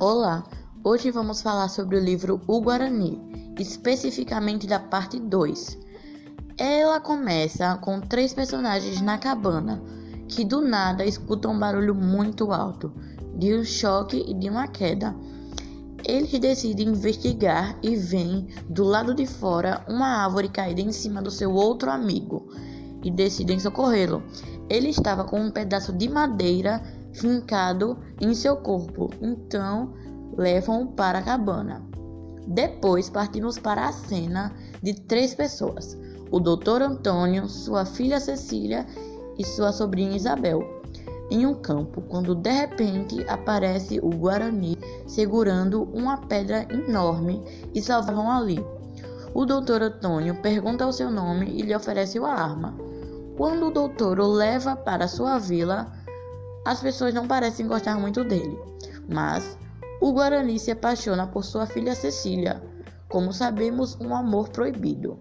Olá, hoje vamos falar sobre o livro O Guarani, especificamente da parte 2. Ela começa com três personagens na cabana que do nada escutam um barulho muito alto, de um choque e de uma queda. Eles decidem investigar e veem do lado de fora uma árvore caída em cima do seu outro amigo e decidem socorrê-lo. Ele estava com um pedaço de madeira fincado em seu corpo, então levam-o para a cabana. Depois partimos para a cena de três pessoas: o Dr. Antônio, sua filha Cecília e sua sobrinha Isabel, em um campo, quando de repente aparece o Guarani segurando uma pedra enorme e salvam ali. O doutor Antônio pergunta o seu nome e lhe oferece uma arma. Quando o doutor o leva para sua vila, as pessoas não parecem gostar muito dele, mas o Guarani se apaixona por sua filha Cecília, como sabemos, um amor proibido.